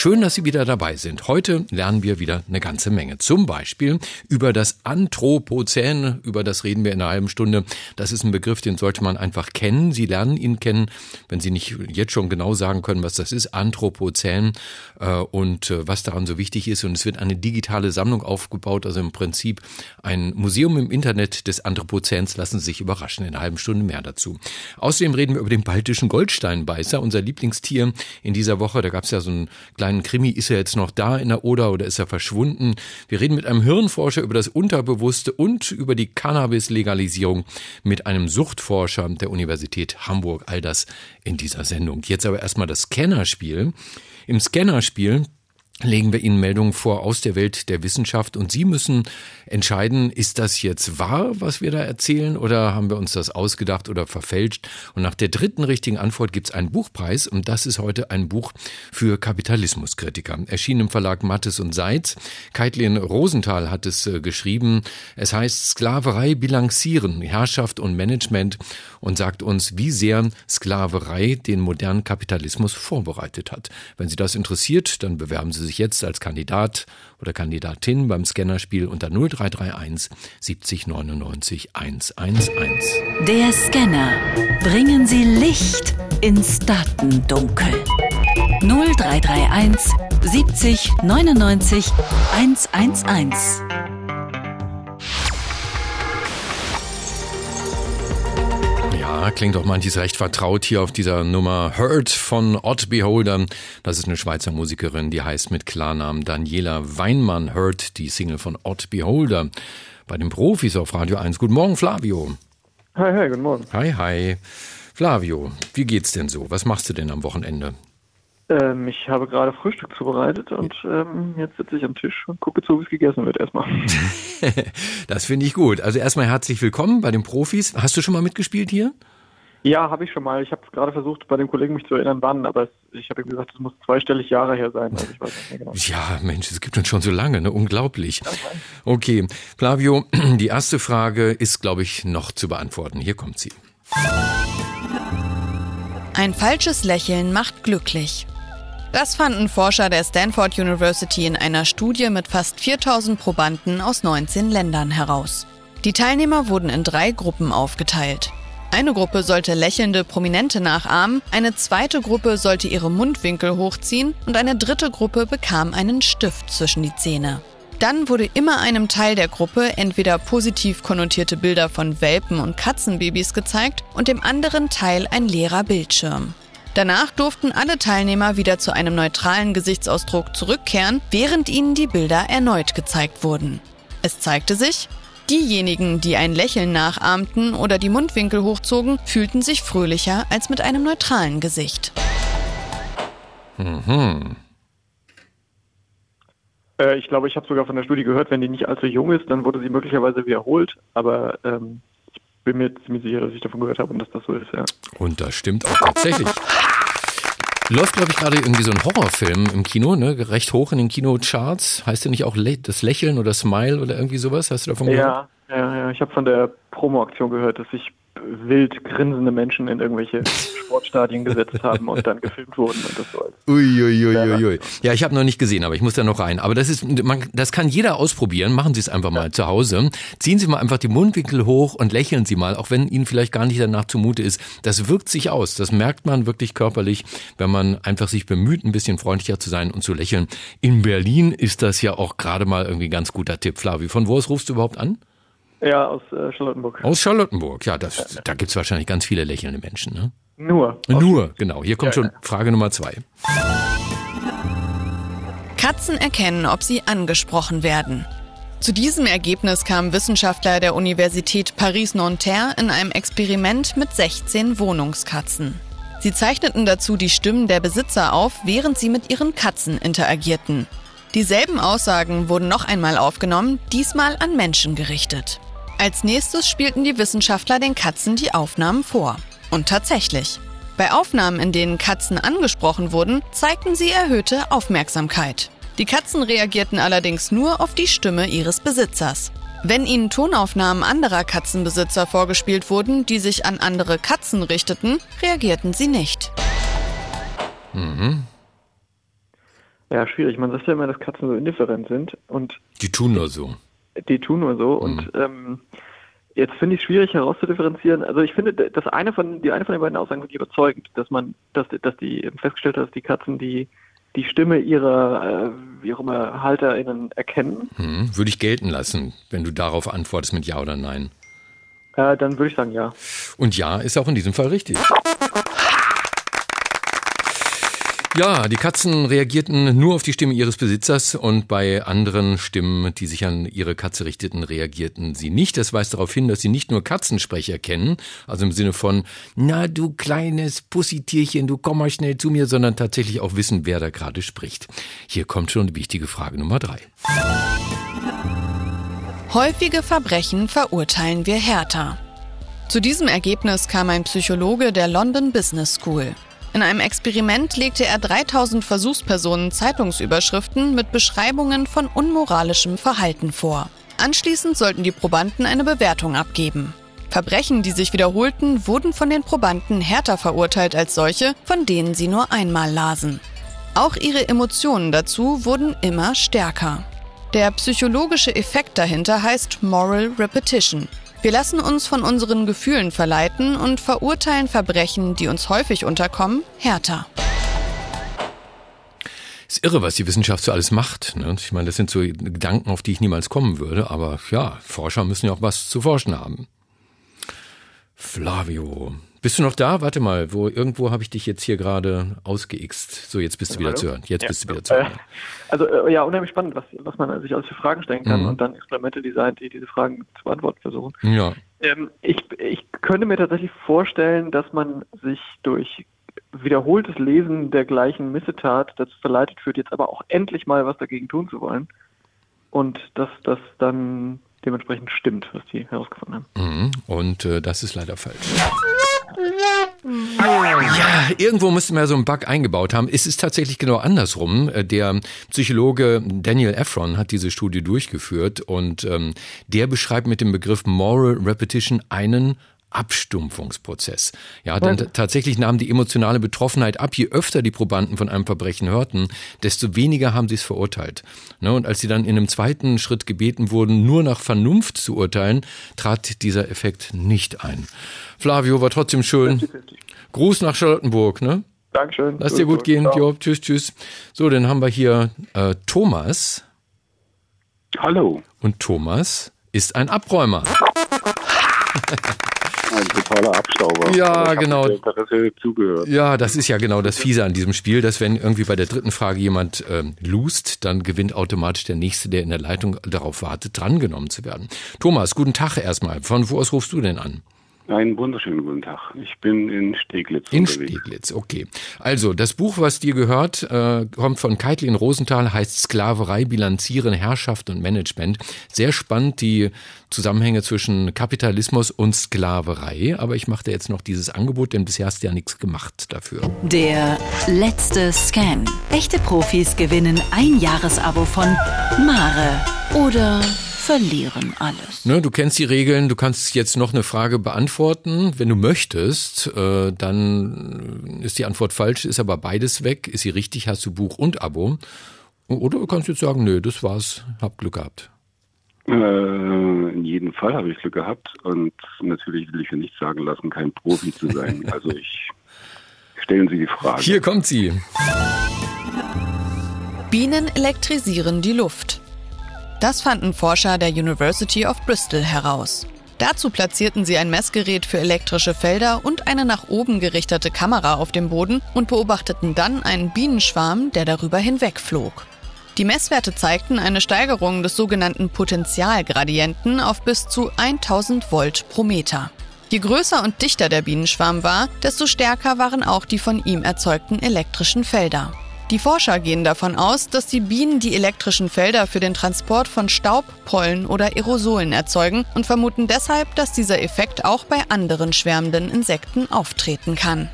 Schön, dass Sie wieder dabei sind. Heute lernen wir wieder eine ganze Menge. Zum Beispiel über das Anthropozän. Über das reden wir in einer halben Stunde. Das ist ein Begriff, den sollte man einfach kennen. Sie lernen ihn kennen, wenn Sie nicht jetzt schon genau sagen können, was das ist. Anthropozän äh, und äh, was daran so wichtig ist. Und es wird eine digitale Sammlung aufgebaut. Also im Prinzip ein Museum im Internet des Anthropozäns. Lassen Sie sich überraschen. In einer halben Stunde mehr dazu. Außerdem reden wir über den baltischen Goldsteinbeißer, unser Lieblingstier in dieser Woche. Da gab es ja so einen kleinen kleinen Krimi, ist er jetzt noch da in der Oder oder ist er verschwunden? Wir reden mit einem Hirnforscher über das Unterbewusste und über die Cannabis-Legalisierung mit einem Suchtforscher der Universität Hamburg. All das in dieser Sendung. Jetzt aber erstmal das Scannerspiel. Im Scannerspiel legen wir Ihnen Meldungen vor aus der Welt der Wissenschaft und Sie müssen entscheiden, ist das jetzt wahr, was wir da erzählen oder haben wir uns das ausgedacht oder verfälscht? Und nach der dritten richtigen Antwort gibt es einen Buchpreis und das ist heute ein Buch für Kapitalismuskritiker. Erschienen im Verlag Mattes und Seitz. Kaitlin Rosenthal hat es äh, geschrieben. Es heißt Sklaverei bilanzieren, Herrschaft und Management und sagt uns, wie sehr Sklaverei den modernen Kapitalismus vorbereitet hat. Wenn Sie das interessiert, dann bewerben Sie sich jetzt als Kandidat oder Kandidatin beim Scannerspiel unter 0331 70 99 111. Der Scanner. Bringen Sie Licht ins Datendunkel. 0331 70 99 111. klingt doch manches recht vertraut hier auf dieser Nummer. Heard von Odd Beholder. Das ist eine Schweizer Musikerin, die heißt mit Klarnamen Daniela Weinmann. Heard die Single von Odd Beholder. Bei den Profis auf Radio 1. Guten Morgen, Flavio. Hi, hi, guten Morgen. Hi, hi. Flavio, wie geht's denn so? Was machst du denn am Wochenende? Ähm, ich habe gerade Frühstück zubereitet und ähm, jetzt sitze ich am Tisch und gucke zu, wie es gegessen wird erstmal. das finde ich gut. Also erstmal herzlich willkommen bei den Profis. Hast du schon mal mitgespielt hier? Ja, habe ich schon mal. Ich habe gerade versucht, bei dem Kollegen mich zu erinnern, wann, aber es, ich habe ihm gesagt, es muss zweistellig Jahre her sein. Also ich weiß nicht mehr genau. Ja, Mensch, es gibt uns schon so lange, ne? Unglaublich. Okay, Flavio, die erste Frage ist, glaube ich, noch zu beantworten. Hier kommt sie. Ein falsches Lächeln macht glücklich. Das fanden Forscher der Stanford University in einer Studie mit fast 4000 Probanden aus 19 Ländern heraus. Die Teilnehmer wurden in drei Gruppen aufgeteilt. Eine Gruppe sollte lächelnde Prominente nachahmen, eine zweite Gruppe sollte ihre Mundwinkel hochziehen und eine dritte Gruppe bekam einen Stift zwischen die Zähne. Dann wurde immer einem Teil der Gruppe entweder positiv konnotierte Bilder von Welpen und Katzenbabys gezeigt und dem anderen Teil ein leerer Bildschirm. Danach durften alle Teilnehmer wieder zu einem neutralen Gesichtsausdruck zurückkehren, während ihnen die Bilder erneut gezeigt wurden. Es zeigte sich, Diejenigen, die ein Lächeln nachahmten oder die Mundwinkel hochzogen, fühlten sich fröhlicher als mit einem neutralen Gesicht. Mhm. Äh, ich glaube, ich habe sogar von der Studie gehört, wenn die nicht allzu jung ist, dann wurde sie möglicherweise wiederholt. Aber ähm, bin mir ziemlich sicher, dass ich davon gehört habe und dass das so ist. Ja. Und das stimmt auch tatsächlich. Läuft, glaube ich, gerade irgendwie so ein Horrorfilm im Kino, ne? Recht hoch in den Kinocharts. Heißt der nicht auch das Lächeln oder Smile oder irgendwie sowas? Hast du davon gehört? Ja, ja, ja. Ich habe von der Promo-Aktion gehört, dass sich wild grinsende Menschen in irgendwelche Sportstadien gesetzt haben und dann gefilmt wurden und das so Uiuiuiui. Ui. Ja, ich habe noch nicht gesehen, aber ich muss da noch rein. Aber das ist, man, das kann jeder ausprobieren. Machen Sie es einfach mal ja. zu Hause. Ziehen Sie mal einfach die Mundwinkel hoch und lächeln Sie mal, auch wenn Ihnen vielleicht gar nicht danach zumute ist. Das wirkt sich aus. Das merkt man wirklich körperlich, wenn man einfach sich bemüht, ein bisschen freundlicher zu sein und zu lächeln. In Berlin ist das ja auch gerade mal irgendwie ein ganz guter Tipp. Flavi, von wo aus rufst du überhaupt an? Ja, aus äh, Charlottenburg. Aus Charlottenburg, ja, das, ja. da gibt's wahrscheinlich ganz viele lächelnde Menschen, ne? Nur. Nur, genau. Hier kommt ja, schon Frage Nummer zwei. Katzen erkennen, ob sie angesprochen werden. Zu diesem Ergebnis kamen Wissenschaftler der Universität Paris-Nanterre in einem Experiment mit 16 Wohnungskatzen. Sie zeichneten dazu die Stimmen der Besitzer auf, während sie mit ihren Katzen interagierten. Dieselben Aussagen wurden noch einmal aufgenommen, diesmal an Menschen gerichtet. Als nächstes spielten die Wissenschaftler den Katzen die Aufnahmen vor. Und tatsächlich. Bei Aufnahmen, in denen Katzen angesprochen wurden, zeigten sie erhöhte Aufmerksamkeit. Die Katzen reagierten allerdings nur auf die Stimme ihres Besitzers. Wenn ihnen Tonaufnahmen anderer Katzenbesitzer vorgespielt wurden, die sich an andere Katzen richteten, reagierten sie nicht. Mhm. Ja, schwierig. Man sagt ja immer, dass Katzen so indifferent sind und Die tun nur so. Die tun nur so. Und ähm, jetzt finde ich es schwierig herauszudifferenzieren. Also ich finde, das eine von, die eine von den beiden Aussagen wirklich überzeugend, dass man, dass, dass die festgestellt hat, dass die Katzen die die Stimme ihrer, äh, wie auch immer, HalterInnen erkennen. Mhm. Würde ich gelten lassen, wenn du darauf antwortest mit Ja oder Nein. Äh, dann würde ich sagen, ja. Und ja ist auch in diesem Fall richtig. Ja, die Katzen reagierten nur auf die Stimme ihres Besitzers und bei anderen Stimmen, die sich an ihre Katze richteten, reagierten sie nicht. Das weist darauf hin, dass sie nicht nur Katzensprecher kennen, also im Sinne von, na du kleines Pussitierchen, du komm mal schnell zu mir, sondern tatsächlich auch wissen, wer da gerade spricht. Hier kommt schon die wichtige Frage Nummer drei. Häufige Verbrechen verurteilen wir härter. Zu diesem Ergebnis kam ein Psychologe der London Business School. In einem Experiment legte er 3000 Versuchspersonen Zeitungsüberschriften mit Beschreibungen von unmoralischem Verhalten vor. Anschließend sollten die Probanden eine Bewertung abgeben. Verbrechen, die sich wiederholten, wurden von den Probanden härter verurteilt als solche, von denen sie nur einmal lasen. Auch ihre Emotionen dazu wurden immer stärker. Der psychologische Effekt dahinter heißt Moral Repetition. Wir lassen uns von unseren Gefühlen verleiten und verurteilen Verbrechen, die uns häufig unterkommen, härter. Ist irre, was die Wissenschaft so alles macht. Ne? Ich meine, das sind so Gedanken, auf die ich niemals kommen würde, aber ja, Forscher müssen ja auch was zu forschen haben. Flavio, bist du noch da? Warte mal, wo irgendwo habe ich dich jetzt hier gerade ausgeixt. So, jetzt bist du wieder Hallo? zu hören. Jetzt Ja. bist du wieder zu hören. Äh, also äh, ja, unheimlich spannend, was, was man sich alles für Fragen stellen kann Mhm. und dann Experimente designt, die diese Fragen zu beantworten versuchen. Ja. Ähm, ich, ich könnte mir tatsächlich vorstellen, dass man sich durch wiederholtes Lesen der gleichen Missetat dazu verleitet führt, jetzt aber auch endlich mal was dagegen tun zu wollen. Und dass das dann dementsprechend stimmt, was die herausgefunden haben. Mhm. Und äh, das ist leider falsch. Ja, irgendwo müsste man ja so einen Bug eingebaut haben. Es ist tatsächlich genau andersrum. Äh, Der Psychologe Daniel Efron hat diese Studie durchgeführt und ähm, der beschreibt mit dem Begriff Moral Repetition einen Abstumpfungsprozess. Ja, denn t- tatsächlich nahm die emotionale Betroffenheit ab. Je öfter die Probanden von einem Verbrechen hörten, desto weniger haben sie es verurteilt. Ne, und als sie dann in einem zweiten Schritt gebeten wurden, nur nach Vernunft zu urteilen, trat dieser Effekt nicht ein. Flavio war trotzdem schön. Gruß nach Charlottenburg, ne? Dankeschön. Lass dir gut gehen. Jo, tschüss, tschüss. So, dann haben wir hier äh, Thomas. Hallo, Und Thomas ist ein Abräumer. ein totaler Abstauber. Ja, genau. Interesse zugehört. Ja, das ist ja genau das Fiese an diesem Spiel, dass wenn irgendwie bei der dritten Frage jemand ähm, lust, dann gewinnt automatisch der Nächste, der in der Leitung darauf wartet, drangenommen zu werden. Thomas, guten Tag erstmal. Von wo aus rufst du denn an? Einen wunderschönen guten Tag. Ich bin in Steglitz In unterwegs. Steglitz, okay. Also, das Buch, was dir gehört, äh, kommt von Keitlin Rosenthal, heißt Sklaverei, Bilanzieren, Herrschaft und Management. Sehr spannend, die Zusammenhänge zwischen Kapitalismus und Sklaverei. Aber ich mache dir jetzt noch dieses Angebot, denn bisher hast du ja nichts gemacht dafür. Der letzte Scan. Echte Profis gewinnen ein Jahresabo von Mare oder verlieren alles. Ne, du kennst die Regeln, du kannst jetzt noch eine Frage beantworten. Wenn du möchtest, äh, dann ist die Antwort falsch, ist aber beides weg. Ist sie richtig, hast du Buch und Abo. Oder du kannst jetzt sagen, nö, das war's, hab Glück gehabt. Äh, in jedem Fall habe ich Glück gehabt und natürlich will ich mir nicht sagen lassen, kein Profi zu sein. Also ich stellen Sie die Frage. Hier kommt sie. Bienen elektrisieren die Luft. Das fanden Forscher der University of Bristol heraus. Dazu platzierten sie ein Messgerät für elektrische Felder und eine nach oben gerichtete Kamera auf dem Boden und beobachteten dann einen Bienenschwarm, der darüber hinwegflog. Die Messwerte zeigten eine Steigerung des sogenannten Potentialgradienten auf bis zu 1000 Volt pro Meter. Je größer und dichter der Bienenschwarm war, desto stärker waren auch die von ihm erzeugten elektrischen Felder. Die Forscher gehen davon aus, dass die Bienen die elektrischen Felder für den Transport von Staub, Pollen oder Aerosolen erzeugen und vermuten deshalb, dass dieser Effekt auch bei anderen schwärmenden Insekten auftreten kann.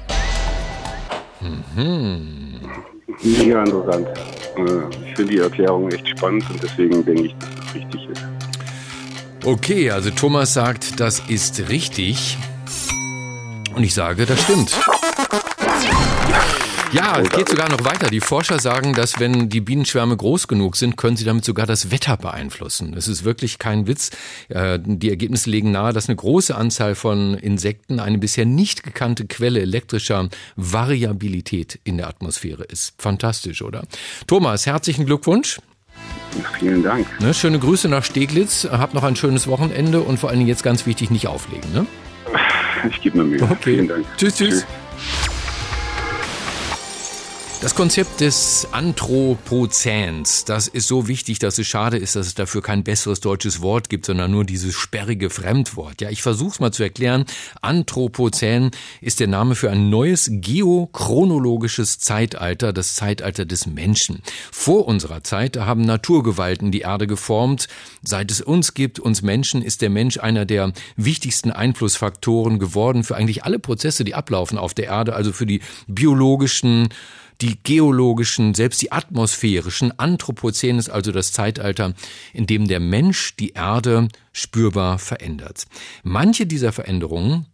Mega interessant. Äh, ich finde die Erklärung echt spannend und deswegen denke ich, dass das richtig ist. Okay, also Thomas sagt, das ist richtig. Und ich sage, das stimmt. Ja, es geht sogar noch weiter. Die Forscher sagen, dass wenn die Bienenschwärme groß genug sind, können sie damit sogar das Wetter beeinflussen. Es ist wirklich kein Witz. Äh, die Ergebnisse legen nahe, dass eine große Anzahl von Insekten eine bisher nicht gekannte Quelle elektrischer Variabilität in der Atmosphäre ist. Fantastisch, oder? Thomas, herzlichen Glückwunsch. Vielen Dank. Ne, schöne Grüße nach Steglitz. Habt noch ein schönes Wochenende und vor allen Dingen jetzt ganz wichtig, nicht auflegen. Ne? Ich gebe mir Mühe. Okay. Vielen Dank. Tschüss, tschüss. tschüss. Das Konzept des Anthropozäns, das ist so wichtig, dass es schade ist, dass es dafür kein besseres deutsches Wort gibt, sondern nur dieses sperrige Fremdwort. Ja, ich versuche es mal zu erklären. Anthropozän ist der Name für ein neues geochronologisches Zeitalter, das Zeitalter des Menschen. Vor unserer Zeit, haben Naturgewalten die Erde geformt. Seit es uns gibt, uns Menschen, ist der Mensch einer der wichtigsten Einflussfaktoren geworden für eigentlich alle Prozesse, die ablaufen auf der Erde, also für die biologischen, die geologischen, selbst die atmosphärischen. Anthropozän ist also das Zeitalter, in dem der Mensch die Erde spürbar verändert. Manche dieser Veränderungen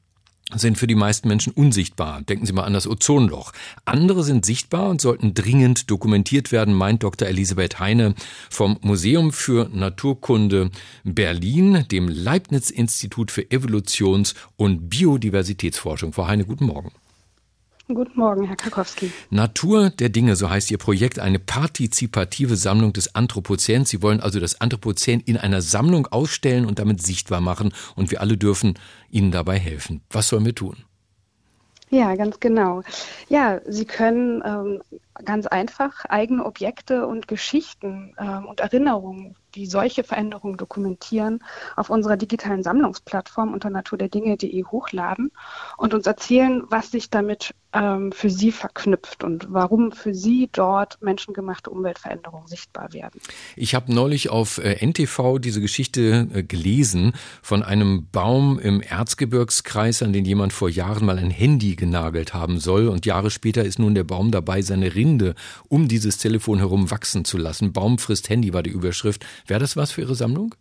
sind für die meisten Menschen unsichtbar. Denken Sie mal an das Ozonloch. Andere sind sichtbar und sollten dringend dokumentiert werden, meint Dr. Elisabeth Heine vom Museum für Naturkunde Berlin, dem Leibniz-Institut für Evolutions- und Biodiversitätsforschung. Frau Heine, guten Morgen. Guten Morgen, Herr Karkowski. Natur der Dinge, so heißt Ihr Projekt, eine partizipative Sammlung des Anthropozäns. Sie wollen also das Anthropozän in einer Sammlung ausstellen und damit sichtbar machen. Und wir alle dürfen Ihnen dabei helfen. Was sollen wir tun? Ja, ganz genau. Ja, Sie können ähm, ganz einfach eigene Objekte und Geschichten ähm, und Erinnerungen, die solche Veränderungen dokumentieren, auf unserer digitalen Sammlungsplattform unter naturderdinge.de hochladen und uns erzählen, was sich damit ähm, für Sie verknüpft und warum für Sie dort menschengemachte Umweltveränderungen sichtbar werden. Ich habe neulich auf äh, NTV diese Geschichte äh, gelesen von einem Baum im Erzgebirgskreis, an den jemand vor Jahren mal ein Handy genagelt haben soll. Und Jahre später ist nun der Baum dabei, seine Rinde um dieses Telefon herum wachsen zu lassen. Baum frisst Handy war die Überschrift. Wäre das was für Ihre Sammlung?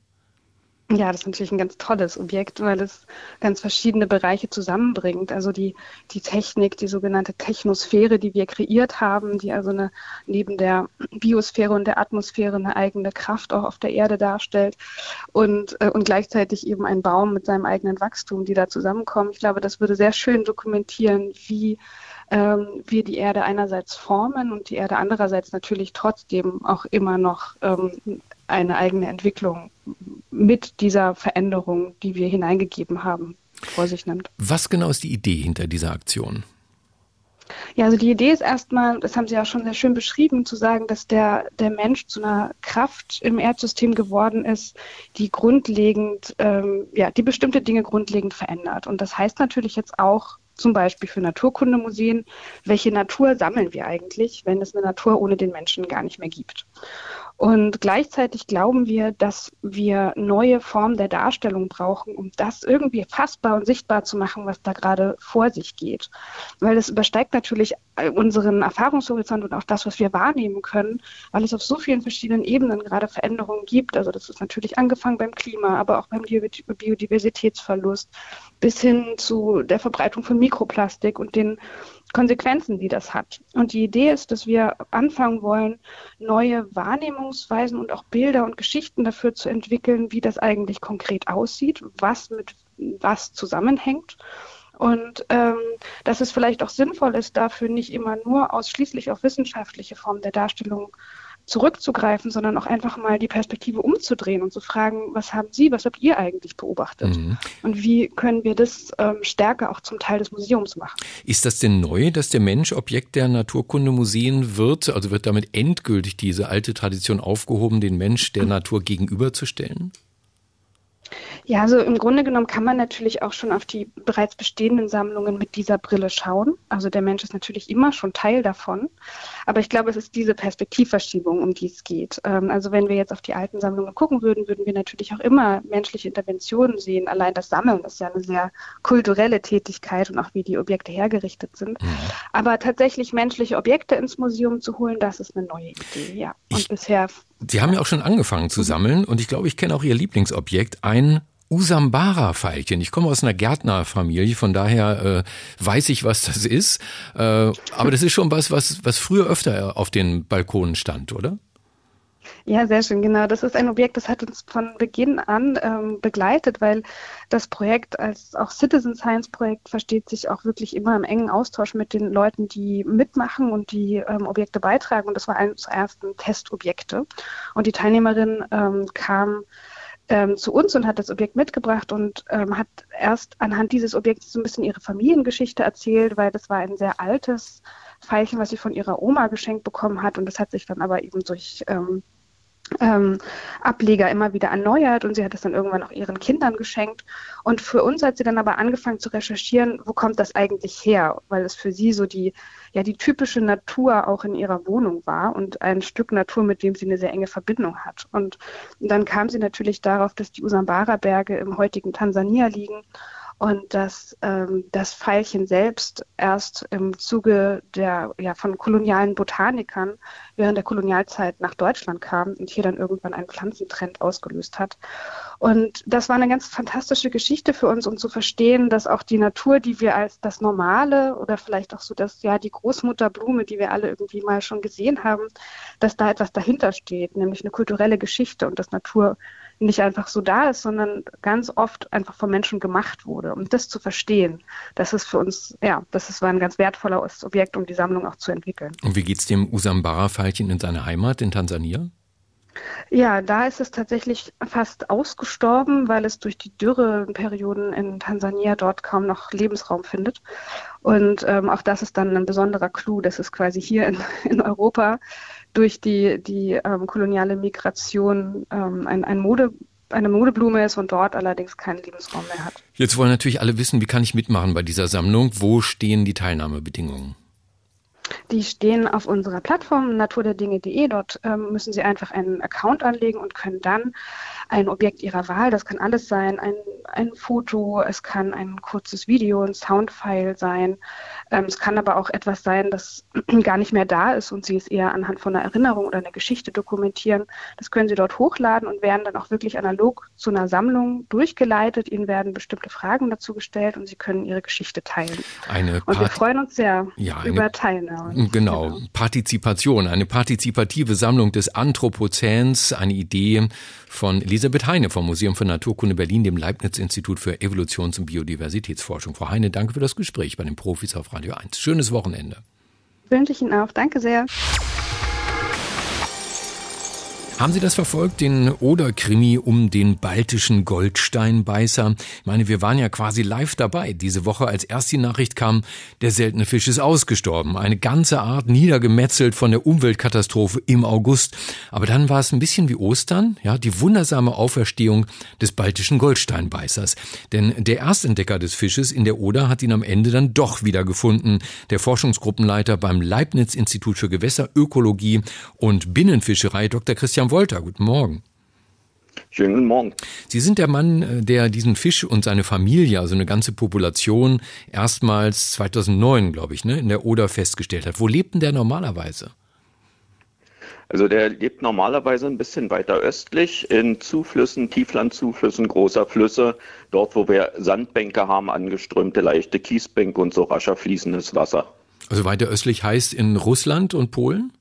Ja, das ist natürlich ein ganz tolles Objekt, weil es ganz verschiedene Bereiche zusammenbringt. Also die, die Technik, die sogenannte Technosphäre, die wir kreiert haben, die also eine, neben der Biosphäre und der Atmosphäre eine eigene Kraft auch auf der Erde darstellt und, äh, und gleichzeitig eben ein Baum mit seinem eigenen Wachstum, die da zusammenkommen. Ich glaube, das würde sehr schön dokumentieren, wie ähm, wir die Erde einerseits formen und die Erde andererseits natürlich trotzdem auch immer noch ähm, eine eigene Entwicklung mit dieser Veränderung, die wir hineingegeben haben, vor sich nimmt. Was genau ist die Idee hinter dieser Aktion? Ja, also die Idee ist erstmal, das haben Sie ja schon sehr schön beschrieben, zu sagen, dass der, der Mensch zu einer Kraft im Erdsystem geworden ist, die grundlegend, ähm, ja, die bestimmte Dinge grundlegend verändert. Und das heißt natürlich jetzt auch, zum Beispiel für Naturkundemuseen, welche Natur sammeln wir eigentlich, wenn es eine Natur ohne den Menschen gar nicht mehr gibt. Und gleichzeitig glauben wir, dass wir neue Formen der Darstellung brauchen, um das irgendwie fassbar und sichtbar zu machen, was da gerade vor sich geht. Weil es übersteigt natürlich unseren Erfahrungshorizont und auch das, was wir wahrnehmen können, weil es auf so vielen verschiedenen Ebenen gerade Veränderungen gibt. Also das ist natürlich angefangen beim Klima, aber auch beim Biodiversitätsverlust bis hin zu der Verbreitung von Mikroplastik und den Konsequenzen, die das hat. Und die Idee ist, dass wir anfangen wollen, neue Wahrnehmungsweisen und auch Bilder und Geschichten dafür zu entwickeln, wie das eigentlich konkret aussieht, was mit was zusammenhängt. Und ähm, dass es vielleicht auch sinnvoll ist, dafür nicht immer nur ausschließlich auf wissenschaftliche Formen der Darstellung zurückzugreifen, sondern auch einfach mal die Perspektive umzudrehen und zu fragen, was haben Sie, was habt ihr eigentlich beobachtet? Mhm. Und wie können wir das ähm, stärker auch zum Teil des Museums machen? Ist das denn neu, dass der Mensch Objekt der Naturkundemuseen wird? Also wird damit endgültig diese alte Tradition aufgehoben, den Mensch der Natur gegenüberzustellen? Ja, also im Grunde genommen kann man natürlich auch schon auf die bereits bestehenden Sammlungen mit dieser Brille schauen. Also der Mensch ist natürlich immer schon Teil davon. Aber ich glaube, es ist diese Perspektivverschiebung, um die es geht. Ähm, also wenn wir jetzt auf die alten Sammlungen gucken würden, würden wir natürlich auch immer menschliche Interventionen sehen. Allein das Sammeln ist ja eine sehr kulturelle Tätigkeit und auch wie die Objekte hergerichtet sind. Mhm. Aber tatsächlich menschliche Objekte ins Museum zu holen, das ist eine neue Idee, ja. Und ich, bisher. Sie haben ja auch schon angefangen zu sammeln und ich glaube, ich kenne auch Ihr Lieblingsobjekt, ein Usambara-Veilchen. Ich komme aus einer Gärtnerfamilie, von daher äh, weiß ich, was das ist. Äh, aber das ist schon was, was, was früher öfter auf den Balkonen stand, oder? Ja, sehr schön, genau. Das ist ein Objekt, das hat uns von Beginn an ähm, begleitet, weil das Projekt als auch Citizen Science Projekt versteht sich auch wirklich immer im engen Austausch mit den Leuten, die mitmachen und die ähm, Objekte beitragen. Und das war eines der ersten Testobjekte. Und die Teilnehmerin ähm, kam ähm, zu uns und hat das Objekt mitgebracht und ähm, hat erst anhand dieses Objekts so ein bisschen ihre Familiengeschichte erzählt, weil das war ein sehr altes Veilchen, was sie von ihrer Oma geschenkt bekommen hat und das hat sich dann aber eben durch ähm, ähm, Ableger immer wieder erneuert und sie hat es dann irgendwann auch ihren Kindern geschenkt. Und für uns hat sie dann aber angefangen zu recherchieren, wo kommt das eigentlich her, weil es für sie so die, ja, die typische Natur auch in ihrer Wohnung war und ein Stück Natur, mit dem sie eine sehr enge Verbindung hat. Und dann kam sie natürlich darauf, dass die Usambara-Berge im heutigen Tansania liegen und dass ähm, das Pfeilchen selbst erst im Zuge der ja, von kolonialen Botanikern während der Kolonialzeit nach Deutschland kam und hier dann irgendwann einen Pflanzentrend ausgelöst hat. Und das war eine ganz fantastische Geschichte für uns, um zu verstehen, dass auch die Natur, die wir als das Normale oder vielleicht auch so das, ja, die Großmutterblume, die wir alle irgendwie mal schon gesehen haben, dass da etwas dahinter steht, nämlich eine kulturelle Geschichte und dass Natur nicht einfach so da ist, sondern ganz oft einfach von Menschen gemacht wurde. Und das zu verstehen, das ist für uns, ja, das ist, war ein ganz wertvolles Objekt, um die Sammlung auch zu entwickeln. Und wie geht es dem Usambara-Veilchen in seiner Heimat in Tansania? Ja, da ist es tatsächlich fast ausgestorben, weil es durch die Dürreperioden in Tansania dort kaum noch Lebensraum findet. Und ähm, auch das ist dann ein besonderer Clou, dass es quasi hier in, in Europa durch die, die ähm, koloniale Migration ähm, ein, ein Mode eine Modeblume ist und dort allerdings keinen Lebensraum mehr hat. Jetzt wollen natürlich alle wissen, wie kann ich mitmachen bei dieser Sammlung? Wo stehen die Teilnahmebedingungen? Die stehen auf unserer Plattform naturderdinge.de. Dort ähm, müssen Sie einfach einen Account anlegen und können dann ein Objekt Ihrer Wahl, das kann alles sein, ein, ein Foto, es kann ein kurzes Video, ein Soundfile sein. Ähm, es kann aber auch etwas sein, das gar nicht mehr da ist und Sie es eher anhand von einer Erinnerung oder einer Geschichte dokumentieren. Das können Sie dort hochladen und werden dann auch wirklich analog zu einer Sammlung durchgeleitet. Ihnen werden bestimmte Fragen dazu gestellt und Sie können Ihre Geschichte teilen. Eine und wir freuen uns sehr ja, über Teilnahme. Genau. genau, Partizipation, eine partizipative Sammlung des Anthropozäns, eine Idee von Elisabeth Heine vom Museum für Naturkunde Berlin, dem Leibniz-Institut für Evolutions- und Biodiversitätsforschung. Frau Heine, danke für das Gespräch bei den Profis auf Radio 1. Schönes Wochenende. Wünsche ich Ihnen auch. Danke sehr. Haben Sie das verfolgt, den Oder-Krimi um den baltischen Goldsteinbeißer? Ich meine, wir waren ja quasi live dabei. Diese Woche, als erst die Nachricht kam, der seltene Fisch ist ausgestorben. Eine ganze Art niedergemetzelt von der Umweltkatastrophe im August. Aber dann war es ein bisschen wie Ostern, ja, die wundersame Auferstehung des baltischen Goldsteinbeißers. Denn der Erstentdecker des Fisches in der Oder hat ihn am Ende dann doch wieder gefunden. Der Forschungsgruppenleiter beim Leibniz-Institut für Gewässerökologie und Binnenfischerei, Dr. Christian Wolter, guten Morgen. Schönen guten Morgen. Sie sind der Mann, äh, der diesen Fisch und seine Familie, also eine ganze Population, erstmals 2009, glaube ich, ne, in der Oder festgestellt hat. Wo lebt denn der normalerweise? Also der lebt normalerweise ein bisschen weiter östlich in Zuflüssen, Tieflandzuflüssen großer Flüsse, dort wo wir Sandbänke haben, angeströmte leichte Kiesbänke und so rascher fließendes Wasser. Also weiter östlich heißt in Russland und Polen?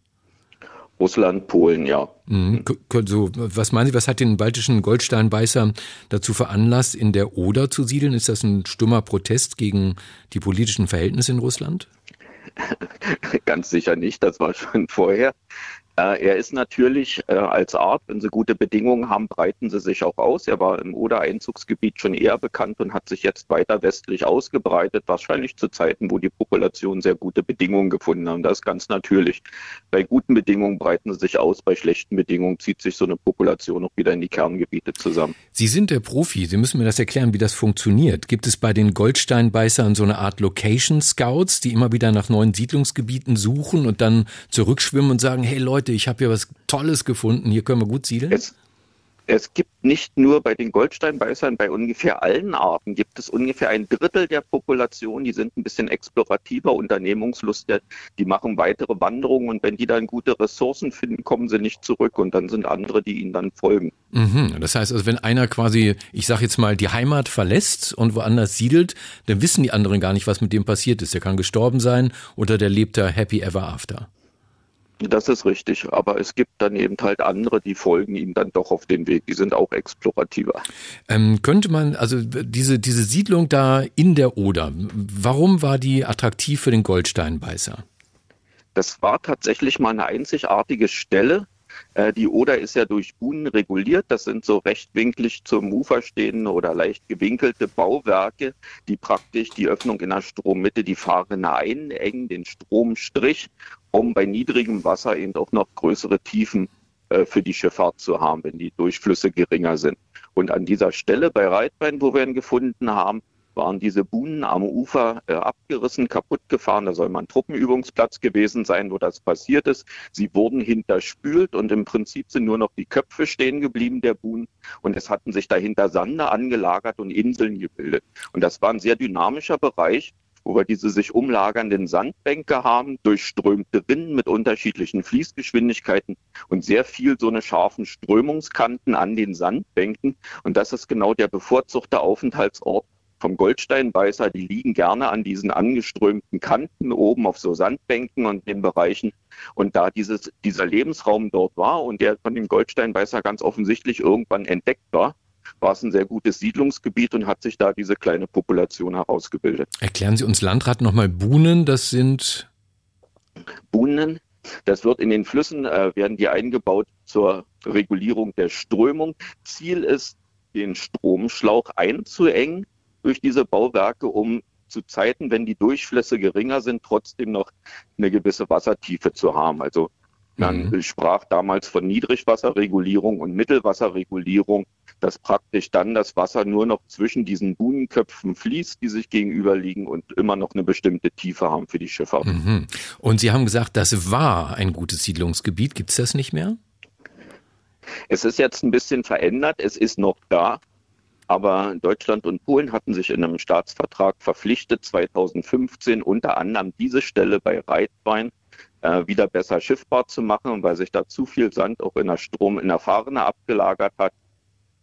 Russland, Polen, ja. Mhm. So, was meinen Sie, was hat den baltischen Goldsteinbeißer dazu veranlasst, in der Oder zu siedeln? Ist das ein stummer Protest gegen die politischen Verhältnisse in Russland? Ganz sicher nicht, das war schon vorher. Äh, er ist natürlich äh, als Art, wenn sie gute Bedingungen haben, breiten sie sich auch aus. Er war im Oder-Einzugsgebiet schon eher bekannt und hat sich jetzt weiter westlich ausgebreitet, wahrscheinlich zu Zeiten, wo die Population sehr gute Bedingungen gefunden haben. Das ist ganz natürlich. Bei guten Bedingungen breiten sie sich aus, bei schlechten Bedingungen zieht sich so eine Population auch wieder in die Kerngebiete zusammen. Sie sind der Profi. Sie müssen mir das erklären, wie das funktioniert. Gibt es bei den Goldsteinbeißern so eine Art Location Scouts, die immer wieder nach neuen Siedlungsgebieten suchen und dann zurückschwimmen und sagen, hey Leute, Leute, ich habe hier was Tolles gefunden, hier können wir gut siedeln? Es, es gibt nicht nur bei den Goldsteinbeißern, bei ungefähr allen Arten gibt es ungefähr ein Drittel der Population, die sind ein bisschen explorativer, unternehmungslustiger, die machen weitere Wanderungen und wenn die dann gute Ressourcen finden, kommen sie nicht zurück und dann sind andere, die ihnen dann folgen. Mhm. Das heißt also, wenn einer quasi, ich sage jetzt mal, die Heimat verlässt und woanders siedelt, dann wissen die anderen gar nicht, was mit dem passiert ist. Der kann gestorben sein oder der lebt da happy ever after. Das ist richtig, aber es gibt dann eben halt andere, die folgen ihm dann doch auf den Weg. Die sind auch explorativer. Ähm, könnte man, also diese, diese Siedlung da in der Oder, warum war die attraktiv für den Goldsteinbeißer? Das war tatsächlich mal eine einzigartige Stelle, die Oder ist ja durch Buhnen reguliert. Das sind so rechtwinklig zum Ufer stehende oder leicht gewinkelte Bauwerke, die praktisch die Öffnung in der Strommitte, die Fahrrinne einengen, den Stromstrich, um bei niedrigem Wasser eben auch noch größere Tiefen äh, für die Schifffahrt zu haben, wenn die Durchflüsse geringer sind. Und an dieser Stelle bei Reitbein, wo wir ihn gefunden haben, waren diese Buhnen am Ufer äh, abgerissen, kaputt gefahren. Da soll mal ein Truppenübungsplatz gewesen sein, wo das passiert ist. Sie wurden hinterspült und im Prinzip sind nur noch die Köpfe stehen geblieben der Buhnen und es hatten sich dahinter Sande angelagert und Inseln gebildet. Und das war ein sehr dynamischer Bereich, wo wir diese sich umlagernden Sandbänke haben, durchströmte Rinnen mit unterschiedlichen Fließgeschwindigkeiten und sehr viel so eine scharfen Strömungskanten an den Sandbänken. Und das ist genau der bevorzugte Aufenthaltsort vom Goldsteinbeißer, die liegen gerne an diesen angeströmten Kanten oben auf so Sandbänken und den Bereichen. Und da dieses, dieser Lebensraum dort war und der von dem Goldsteinbeißer ganz offensichtlich irgendwann entdeckt war, war es ein sehr gutes Siedlungsgebiet und hat sich da diese kleine Population herausgebildet. Erklären Sie uns Landrat nochmal Buhnen, das sind Buhnen, das wird in den Flüssen, äh, werden die eingebaut zur Regulierung der Strömung. Ziel ist, den Stromschlauch einzuengen durch diese Bauwerke, um zu Zeiten, wenn die Durchflüsse geringer sind, trotzdem noch eine gewisse Wassertiefe zu haben. Also man mhm. sprach damals von Niedrigwasserregulierung und Mittelwasserregulierung, dass praktisch dann das Wasser nur noch zwischen diesen Buhnenköpfen fließt, die sich gegenüberliegen und immer noch eine bestimmte Tiefe haben für die Schifffahrt. Mhm. Und Sie haben gesagt, das war ein gutes Siedlungsgebiet. Gibt es das nicht mehr? Es ist jetzt ein bisschen verändert. Es ist noch da. Aber Deutschland und Polen hatten sich in einem Staatsvertrag verpflichtet, 2015 unter anderem diese Stelle bei Reitwein äh, wieder besser schiffbar zu machen, weil sich da zu viel Sand auch in der Strom in der Fahrene abgelagert hat.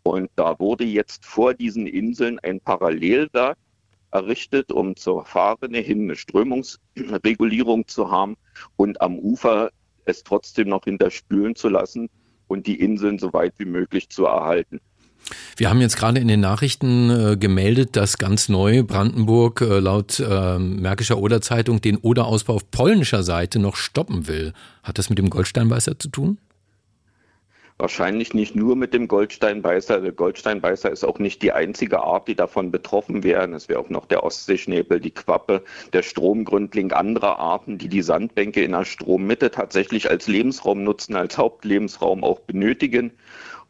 Und da wurde jetzt vor diesen Inseln ein Parallelwerk errichtet, um zur Fahrene hin eine Strömungsregulierung zu haben und am Ufer es trotzdem noch hinterspülen zu lassen und die Inseln so weit wie möglich zu erhalten. Wir haben jetzt gerade in den Nachrichten äh, gemeldet, dass ganz neu Brandenburg äh, laut äh, Märkischer Oder Zeitung den Oderausbau auf polnischer Seite noch stoppen will. Hat das mit dem Goldsteinbeißer zu tun? Wahrscheinlich nicht nur mit dem Goldsteinbeißer. Der Goldsteinbeißer ist auch nicht die einzige Art, die davon betroffen wären. Es wäre auch noch der Ostseeschnäbel, die Quappe, der Stromgründling, andere Arten, die die Sandbänke in der Strommitte tatsächlich als Lebensraum nutzen, als Hauptlebensraum auch benötigen.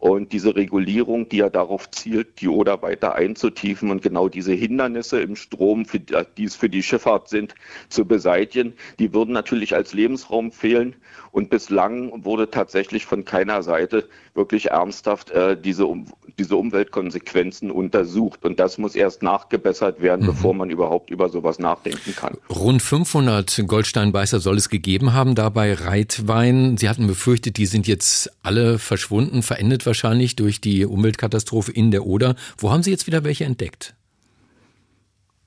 Und diese Regulierung, die ja darauf zielt, die Oder weiter einzutiefen und genau diese Hindernisse im Strom, für, die es für die Schifffahrt sind, zu beseitigen, die würden natürlich als Lebensraum fehlen. Und bislang wurde tatsächlich von keiner Seite wirklich ernsthaft äh, diese, diese Umweltkonsequenzen untersucht. Und das muss erst nachgebessert werden, mhm. bevor man überhaupt über sowas nachdenken kann. Rund 500 Goldsteinbeißer soll es gegeben haben, dabei Reitwein. Sie hatten befürchtet, die sind jetzt alle verschwunden, verendet wahrscheinlich durch die Umweltkatastrophe in der Oder. Wo haben Sie jetzt wieder welche entdeckt?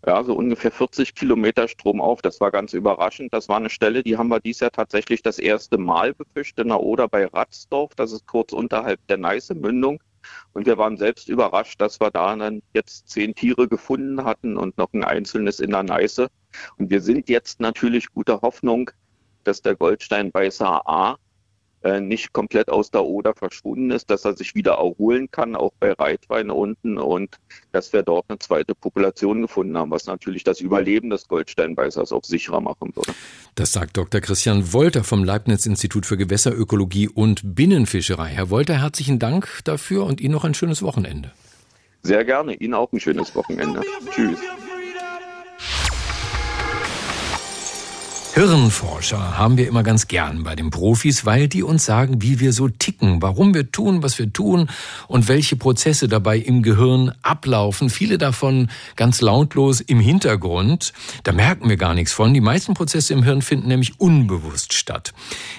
Ja, so ungefähr 40 Kilometer Strom auf. Das war ganz überraschend. Das war eine Stelle, die haben wir dieses Jahr tatsächlich das erste Mal befischt in der Oder bei Ratzdorf. Das ist kurz unterhalb der Neiße-Mündung. Und wir waren selbst überrascht, dass wir da dann jetzt zehn Tiere gefunden hatten und noch ein einzelnes in der Neiße. Und wir sind jetzt natürlich guter Hoffnung, dass der Goldsteinbeißer A äh, nicht komplett aus der Oder verschwunden ist, dass er sich wieder erholen kann, auch bei Reitwein unten und dass wir dort eine zweite Population gefunden haben, was natürlich das Überleben des Goldsteinbeißers auch sicherer machen würde. Das sagt Dr. Christian Wolter vom Leibniz-Institut für Gewässerökologie und Binnenfischerei. Herr Wolter, herzlichen Dank dafür und Ihnen noch ein schönes Wochenende. Sehr gerne. Ihnen auch ein schönes Wochenende. Tschüss. Hirnforscher haben wir immer ganz gern bei den Profis, weil die uns sagen, wie wir so ticken, warum wir tun, was wir tun und welche Prozesse dabei im Gehirn ablaufen. Viele davon ganz lautlos im Hintergrund. Da merken wir gar nichts von. Die meisten Prozesse im Hirn finden nämlich unbewusst statt.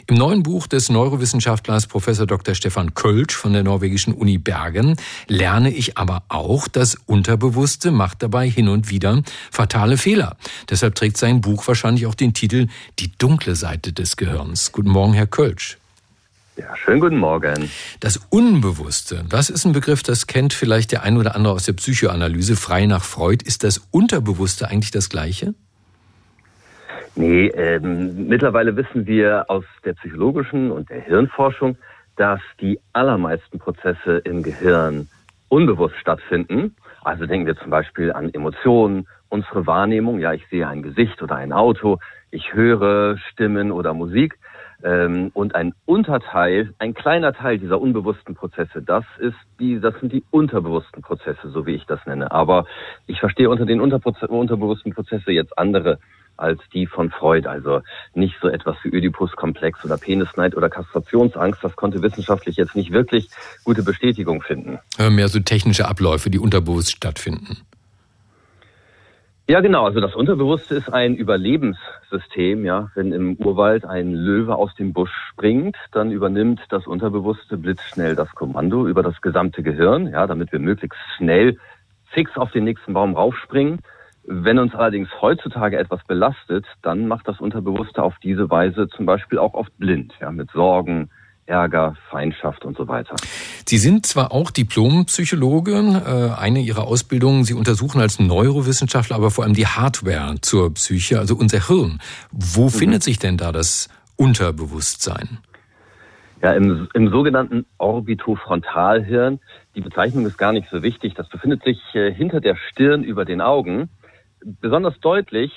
Im neuen Buch des Neurowissenschaftlers Professor Dr. Stefan Kölsch von der norwegischen Uni Bergen lerne ich aber auch, das Unterbewusste macht dabei hin und wieder fatale Fehler. Deshalb trägt sein Buch wahrscheinlich auch den Titel die dunkle Seite des Gehirns. Guten Morgen, Herr Kölsch. Ja, schönen guten Morgen. Das Unbewusste, das ist ein Begriff, das kennt vielleicht der ein oder andere aus der Psychoanalyse, frei nach Freud. Ist das Unterbewusste eigentlich das Gleiche? Nee, ähm, mittlerweile wissen wir aus der psychologischen und der Hirnforschung, dass die allermeisten Prozesse im Gehirn unbewusst stattfinden. Also denken wir zum Beispiel an Emotionen, unsere Wahrnehmung. Ja, ich sehe ein Gesicht oder ein Auto ich höre Stimmen oder Musik. Ähm, und ein Unterteil, ein kleiner Teil dieser unbewussten Prozesse, das ist die, das sind die unterbewussten Prozesse, so wie ich das nenne. Aber ich verstehe unter den unterbewussten Prozesse jetzt andere als die von Freud. Also nicht so etwas wie Oedipus-Komplex oder Penisneid oder Kastrationsangst. Das konnte wissenschaftlich jetzt nicht wirklich gute Bestätigung finden. Mehr so technische Abläufe, die unterbewusst stattfinden. Ja, genau. Also das Unterbewusste ist ein Überlebenssystem. Ja, wenn im Urwald ein Löwe aus dem Busch springt, dann übernimmt das Unterbewusste blitzschnell das Kommando über das gesamte Gehirn, ja, damit wir möglichst schnell fix auf den nächsten Baum raufspringen. Wenn uns allerdings heutzutage etwas belastet, dann macht das Unterbewusste auf diese Weise zum Beispiel auch oft blind, ja, mit Sorgen, Ärger, Feindschaft und so weiter. Sie sind zwar auch Diplompsychologe, äh, eine Ihrer Ausbildungen, Sie untersuchen als Neurowissenschaftler aber vor allem die Hardware zur Psyche, also unser Hirn. Wo mhm. findet sich denn da das Unterbewusstsein? Ja, im, im sogenannten Orbitofrontalhirn. Die Bezeichnung ist gar nicht so wichtig. Das befindet sich äh, hinter der Stirn über den Augen. Besonders deutlich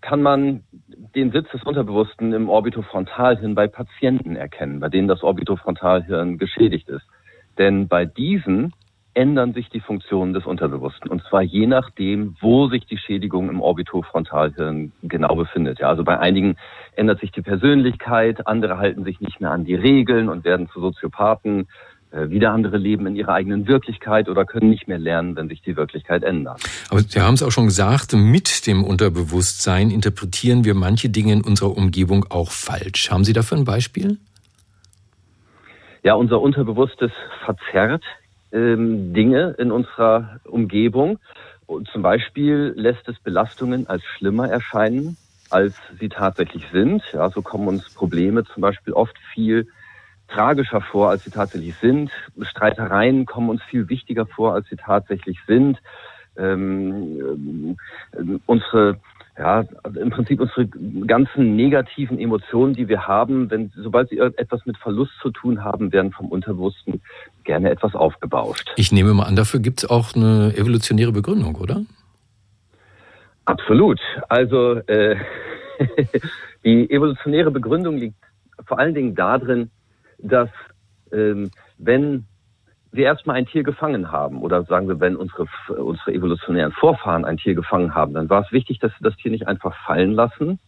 kann man den Sitz des Unterbewussten im Orbitofrontalhirn bei Patienten erkennen, bei denen das Orbitofrontalhirn geschädigt ist. Denn bei diesen ändern sich die Funktionen des Unterbewussten. Und zwar je nachdem, wo sich die Schädigung im Orbitofrontalhirn genau befindet. Ja, also bei einigen ändert sich die Persönlichkeit, andere halten sich nicht mehr an die Regeln und werden zu Soziopathen. Äh, wieder andere leben in ihrer eigenen Wirklichkeit oder können nicht mehr lernen, wenn sich die Wirklichkeit ändert. Aber Sie haben es auch schon gesagt, mit dem Unterbewusstsein interpretieren wir manche Dinge in unserer Umgebung auch falsch. Haben Sie dafür ein Beispiel? Ja, unser Unterbewusstes verzerrt ähm, Dinge in unserer Umgebung. Und zum Beispiel lässt es Belastungen als schlimmer erscheinen, als sie tatsächlich sind. Ja, so kommen uns Probleme zum Beispiel oft viel tragischer vor, als sie tatsächlich sind. Streitereien kommen uns viel wichtiger vor, als sie tatsächlich sind. Ähm, äh, unsere ja, im Prinzip unsere ganzen negativen Emotionen, die wir haben, wenn, sobald sie etwas mit Verlust zu tun haben, werden vom Unterbewussten gerne etwas aufgebauscht. Ich nehme mal an, dafür gibt es auch eine evolutionäre Begründung, oder? Absolut. Also äh, die evolutionäre Begründung liegt vor allen Dingen darin, dass ähm, wenn wir erstmal ein Tier gefangen haben oder sagen wir, wenn unsere, unsere evolutionären Vorfahren ein Tier gefangen haben, dann war es wichtig, dass sie das Tier nicht einfach fallen lassen,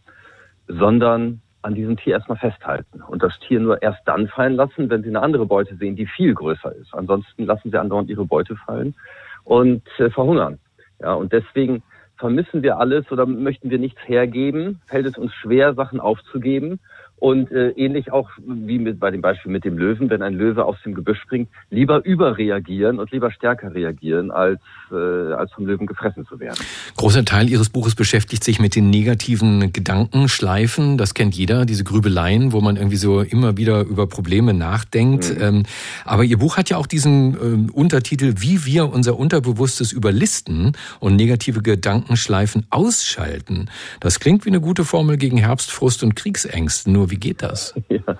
sondern an diesem Tier erstmal festhalten und das Tier nur erst dann fallen lassen, wenn sie eine andere Beute sehen, die viel größer ist. Ansonsten lassen sie andauernd ihre Beute fallen und äh, verhungern. Ja, und deswegen vermissen wir alles oder möchten wir nichts hergeben, fällt es uns schwer, Sachen aufzugeben und äh, ähnlich auch wie mit, bei dem Beispiel mit dem Löwen, wenn ein Löwe aus dem Gebüsch springt, lieber überreagieren und lieber stärker reagieren, als, äh, als vom Löwen gefressen zu werden. Großer Teil Ihres Buches beschäftigt sich mit den negativen Gedankenschleifen. Das kennt jeder, diese Grübeleien, wo man irgendwie so immer wieder über Probleme nachdenkt. Mhm. Ähm, aber Ihr Buch hat ja auch diesen äh, Untertitel, wie wir unser Unterbewusstes überlisten und negative Gedankenschleifen ausschalten. Das klingt wie eine gute Formel gegen Herbstfrust und Kriegsängste. Nur wie geht das? Ja.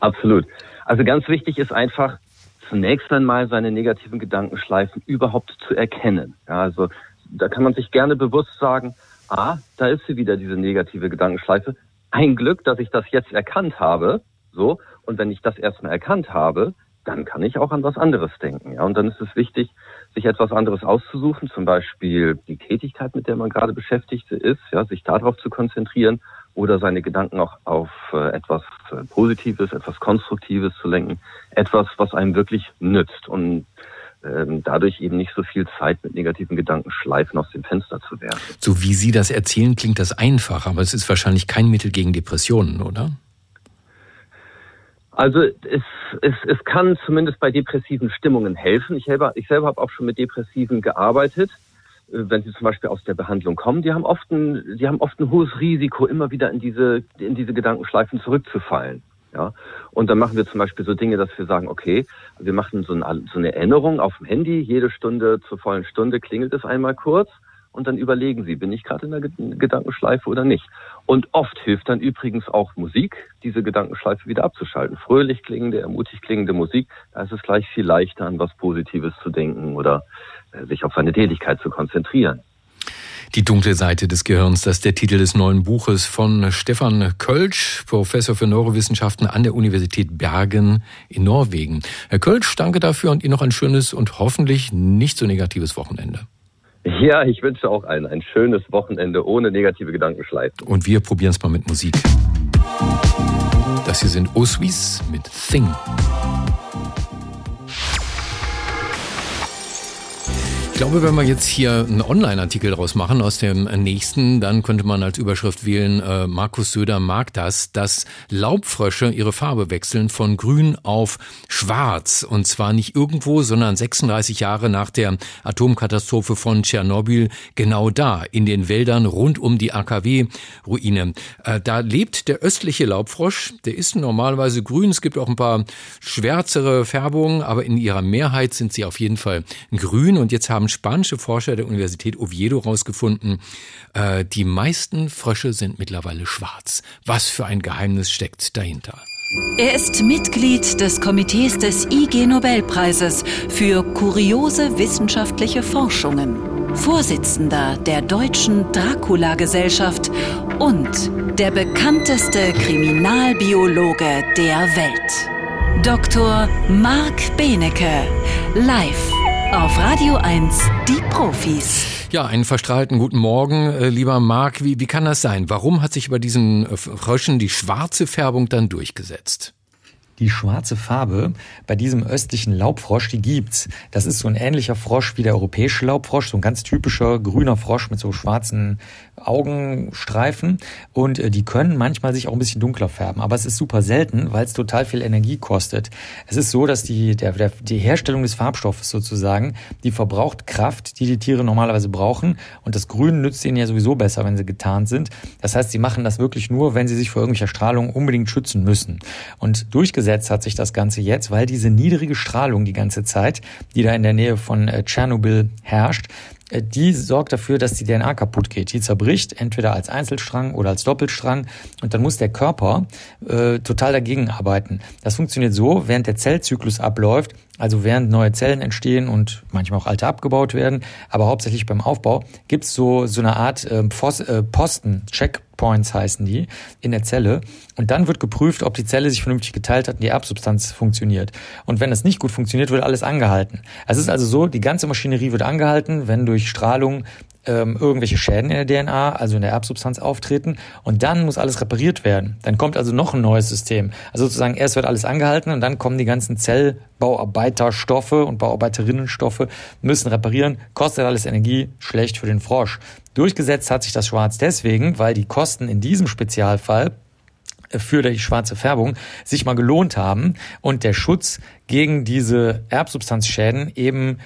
Absolut. Also ganz wichtig ist einfach, zunächst einmal seine negativen Gedankenschleifen überhaupt zu erkennen. Ja, also da kann man sich gerne bewusst sagen, ah, da ist sie wieder, diese negative Gedankenschleife. Ein Glück, dass ich das jetzt erkannt habe. So. Und wenn ich das erstmal erkannt habe, dann kann ich auch an was anderes denken. Ja, und dann ist es wichtig, sich etwas anderes auszusuchen, zum Beispiel die Tätigkeit, mit der man gerade beschäftigt ist, ja, sich darauf zu konzentrieren oder seine Gedanken auch auf äh, etwas äh, Positives, etwas Konstruktives zu lenken, etwas, was einem wirklich nützt und ähm, dadurch eben nicht so viel Zeit mit negativen Gedanken schleifen aus dem Fenster zu werfen. So wie Sie das erzählen, klingt das einfach, aber es ist wahrscheinlich kein Mittel gegen Depressionen, oder? Also es, es, es kann zumindest bei depressiven Stimmungen helfen. Ich selber, ich selber habe auch schon mit Depressiven gearbeitet. Wenn sie zum Beispiel aus der Behandlung kommen, die haben oft ein, die haben oft ein hohes Risiko, immer wieder in diese, in diese Gedankenschleifen zurückzufallen. Ja, und dann machen wir zum Beispiel so Dinge, dass wir sagen, okay, wir machen so, ein, so eine Erinnerung auf dem Handy, jede Stunde zur vollen Stunde klingelt es einmal kurz und dann überlegen Sie, bin ich gerade in der Gedankenschleife oder nicht. Und oft hilft dann übrigens auch Musik, diese Gedankenschleife wieder abzuschalten. Fröhlich klingende, ermutigt klingende Musik, da ist es gleich viel leichter, an was Positives zu denken oder sich auf seine Tätigkeit zu konzentrieren. Die dunkle Seite des Gehirns, das ist der Titel des neuen Buches von Stefan Kölsch, Professor für Neurowissenschaften an der Universität Bergen in Norwegen. Herr Kölsch, danke dafür und Ihnen noch ein schönes und hoffentlich nicht so negatives Wochenende. Ja, ich wünsche auch ein, ein schönes Wochenende ohne negative Gedankenschleifen. Und wir probieren es mal mit Musik. Das hier sind Oswis mit Thing. Glaube, wenn wir jetzt hier einen Online-Artikel draus machen aus dem nächsten, dann könnte man als Überschrift wählen, äh, Markus Söder mag das, dass Laubfrösche ihre Farbe wechseln von grün auf schwarz. Und zwar nicht irgendwo, sondern 36 Jahre nach der Atomkatastrophe von Tschernobyl, genau da, in den Wäldern rund um die AKW-Ruine. Äh, da lebt der östliche Laubfrosch, der ist normalerweise grün. Es gibt auch ein paar schwärzere Färbungen, aber in ihrer Mehrheit sind sie auf jeden Fall grün. Und jetzt haben spanische Forscher der Universität Oviedo herausgefunden, äh, die meisten Frösche sind mittlerweile schwarz. Was für ein Geheimnis steckt dahinter? Er ist Mitglied des Komitees des IG Nobelpreises für kuriose wissenschaftliche Forschungen, Vorsitzender der deutschen Dracula-Gesellschaft und der bekannteste Kriminalbiologe der Welt. Dr. Marc Benecke, live auf Radio 1, die Profis. Ja, einen verstrahlten guten Morgen, äh, lieber Marc. Wie, wie kann das sein? Warum hat sich bei diesen äh, Fröschen die schwarze Färbung dann durchgesetzt? Die schwarze Farbe bei diesem östlichen Laubfrosch, die gibt's. Das ist so ein ähnlicher Frosch wie der europäische Laubfrosch, so ein ganz typischer grüner Frosch mit so schwarzen Augenstreifen und äh, die können manchmal sich auch ein bisschen dunkler färben, aber es ist super selten, weil es total viel Energie kostet. Es ist so, dass die, der, der, die Herstellung des Farbstoffes sozusagen, die verbraucht Kraft, die die Tiere normalerweise brauchen und das Grün nützt ihnen ja sowieso besser, wenn sie getarnt sind. Das heißt, sie machen das wirklich nur, wenn sie sich vor irgendwelcher Strahlung unbedingt schützen müssen. Und durchgesetzt durchgesetzt hat sich das Ganze jetzt, weil diese niedrige Strahlung die ganze Zeit, die da in der Nähe von äh, Tschernobyl herrscht, äh, die sorgt dafür, dass die DNA kaputt geht. Die zerbricht, entweder als Einzelstrang oder als Doppelstrang. Und dann muss der Körper äh, total dagegen arbeiten. Das funktioniert so, während der Zellzyklus abläuft, also während neue Zellen entstehen und manchmal auch alte abgebaut werden, aber hauptsächlich beim Aufbau, gibt's so, so eine Art äh, Posten, Check Points heißen die, in der Zelle. Und dann wird geprüft, ob die Zelle sich vernünftig geteilt hat und die Erbsubstanz funktioniert. Und wenn es nicht gut funktioniert, wird alles angehalten. Es ist also so, die ganze Maschinerie wird angehalten, wenn durch Strahlung ähm, irgendwelche Schäden in der DNA, also in der Erbsubstanz auftreten und dann muss alles repariert werden. Dann kommt also noch ein neues System. Also sozusagen erst wird alles angehalten und dann kommen die ganzen Zellbauarbeiterstoffe und Bauarbeiterinnenstoffe, müssen reparieren, kostet alles Energie, schlecht für den Frosch. Durchgesetzt hat sich das Schwarz deswegen, weil die Kosten in diesem Spezialfall für die schwarze Färbung sich mal gelohnt haben und der Schutz gegen diese Erbsubstanzschäden eben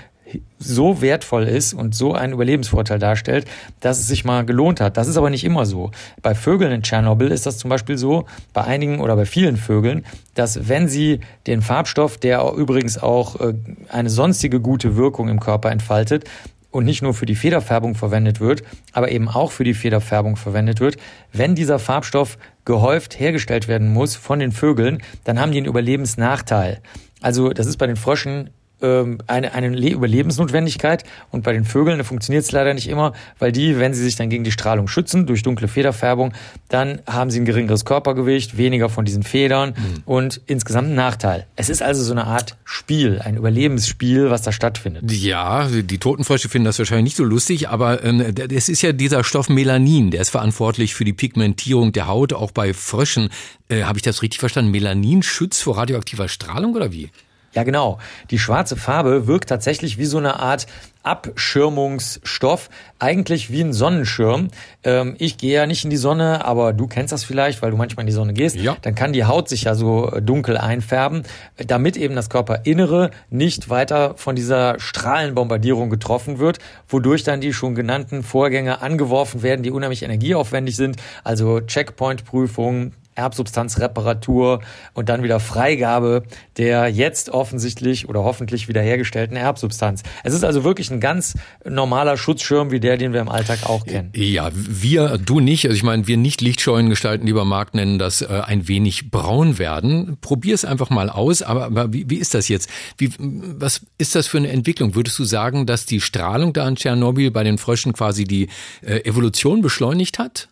so wertvoll ist und so einen Überlebensvorteil darstellt, dass es sich mal gelohnt hat. Das ist aber nicht immer so. Bei Vögeln in Tschernobyl ist das zum Beispiel so, bei einigen oder bei vielen Vögeln, dass wenn sie den Farbstoff, der übrigens auch äh, eine sonstige gute Wirkung im Körper entfaltet, und nicht nur für die Federfärbung verwendet wird, aber eben auch für die Federfärbung verwendet wird. Wenn dieser Farbstoff gehäuft hergestellt werden muss von den Vögeln, dann haben die einen Überlebensnachteil. Also das ist bei den Fröschen ähm, eine, eine Überlebensnotwendigkeit und bei den Vögeln funktioniert es leider nicht immer, weil die, wenn sie sich dann gegen die Strahlung schützen durch dunkle Federfärbung, dann haben sie ein geringeres Körpergewicht, weniger von diesen Federn mhm. und insgesamt ein Nachteil. Es ist also so eine Art Spiel, ein Überlebensspiel, was da stattfindet. Ja, die Totenfrösche finden das wahrscheinlich nicht so lustig, aber ähm, es ist ja dieser Stoff Melanin, der ist verantwortlich für die Pigmentierung der Haut, auch bei Fröschen. Äh, Habe ich das richtig verstanden? Melanin schützt vor radioaktiver Strahlung oder wie? Ja, genau. Die schwarze Farbe wirkt tatsächlich wie so eine Art Abschirmungsstoff, eigentlich wie ein Sonnenschirm. Ähm, ich gehe ja nicht in die Sonne, aber du kennst das vielleicht, weil du manchmal in die Sonne gehst. Ja. Dann kann die Haut sich ja so äh, dunkel einfärben, damit eben das Körperinnere nicht weiter von dieser Strahlenbombardierung getroffen wird, wodurch dann die schon genannten Vorgänge angeworfen werden, die unheimlich energieaufwendig sind. Also Checkpoint-Prüfung, Erbsubstanzreparatur und dann wieder Freigabe der jetzt offensichtlich oder hoffentlich wiederhergestellten Erbsubstanz. Es ist also wirklich ein ganz normaler Schutzschirm wie der, den wir im Alltag auch kennen. Ja, wir, du nicht. Also ich meine, wir nicht lichtscheuen Gestalten, lieber Marc, nennen das äh, ein wenig braun werden. Probier es einfach mal aus. Aber, aber wie, wie ist das jetzt? Wie, was ist das für eine Entwicklung? Würdest du sagen, dass die Strahlung da in Tschernobyl bei den Fröschen quasi die äh, Evolution beschleunigt hat?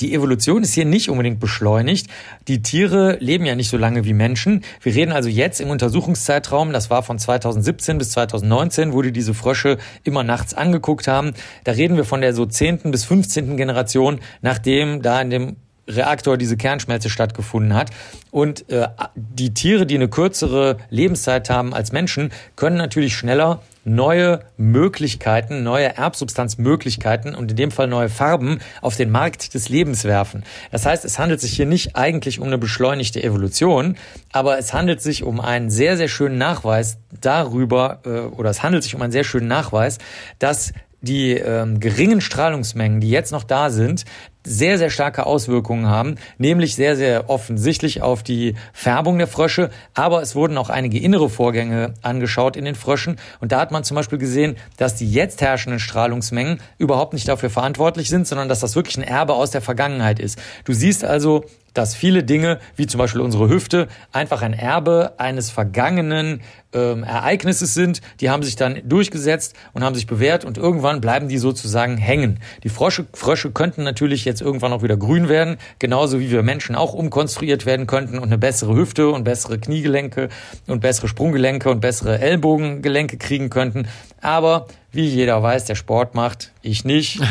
Die Evolution ist hier nicht unbedingt beschleunigt. Die Tiere leben ja nicht so lange wie Menschen. Wir reden also jetzt im Untersuchungszeitraum, das war von 2017 bis 2019, wo die diese Frösche immer nachts angeguckt haben. Da reden wir von der so zehnten bis fünfzehnten Generation, nachdem da in dem Reaktor diese Kernschmelze stattgefunden hat. Und äh, die Tiere, die eine kürzere Lebenszeit haben als Menschen, können natürlich schneller neue Möglichkeiten, neue Erbsubstanzmöglichkeiten und in dem Fall neue Farben auf den Markt des Lebens werfen. Das heißt, es handelt sich hier nicht eigentlich um eine beschleunigte Evolution, aber es handelt sich um einen sehr, sehr schönen Nachweis darüber, äh, oder es handelt sich um einen sehr schönen Nachweis, dass die ähm, geringen Strahlungsmengen, die jetzt noch da sind, sehr, sehr starke Auswirkungen haben, nämlich sehr, sehr offensichtlich auf die Färbung der Frösche, aber es wurden auch einige innere Vorgänge angeschaut in den Fröschen und da hat man zum Beispiel gesehen, dass die jetzt herrschenden Strahlungsmengen überhaupt nicht dafür verantwortlich sind, sondern dass das wirklich ein Erbe aus der Vergangenheit ist. Du siehst also, dass viele Dinge, wie zum Beispiel unsere Hüfte, einfach ein Erbe eines vergangenen ähm, Ereignisses sind. Die haben sich dann durchgesetzt und haben sich bewährt und irgendwann bleiben die sozusagen hängen. Die Frösche, Frösche könnten natürlich jetzt irgendwann auch wieder grün werden, genauso wie wir Menschen auch umkonstruiert werden könnten und eine bessere Hüfte und bessere Kniegelenke und bessere Sprunggelenke und bessere Ellbogengelenke kriegen könnten. Aber wie jeder weiß, der Sport macht, ich nicht.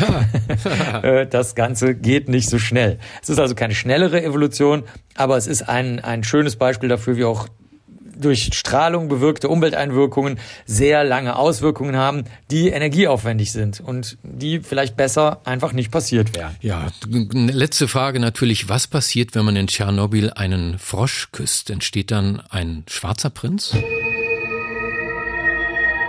Äh, das Ganze geht nicht so schnell. Es ist also keine schnellere Evolution, aber es ist ein, ein schönes Beispiel dafür, wie auch durch Strahlung bewirkte Umwelteinwirkungen sehr lange Auswirkungen haben, die energieaufwendig sind und die vielleicht besser einfach nicht passiert wären. Ja, letzte Frage natürlich, was passiert, wenn man in Tschernobyl einen Frosch küsst? Entsteht dann ein schwarzer Prinz?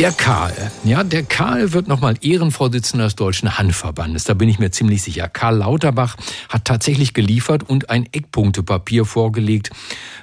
Der Karl, ja, der Karl wird nochmal Ehrenvorsitzender des Deutschen Handverbandes. Da bin ich mir ziemlich sicher. Karl Lauterbach hat tatsächlich geliefert und ein Eckpunktepapier vorgelegt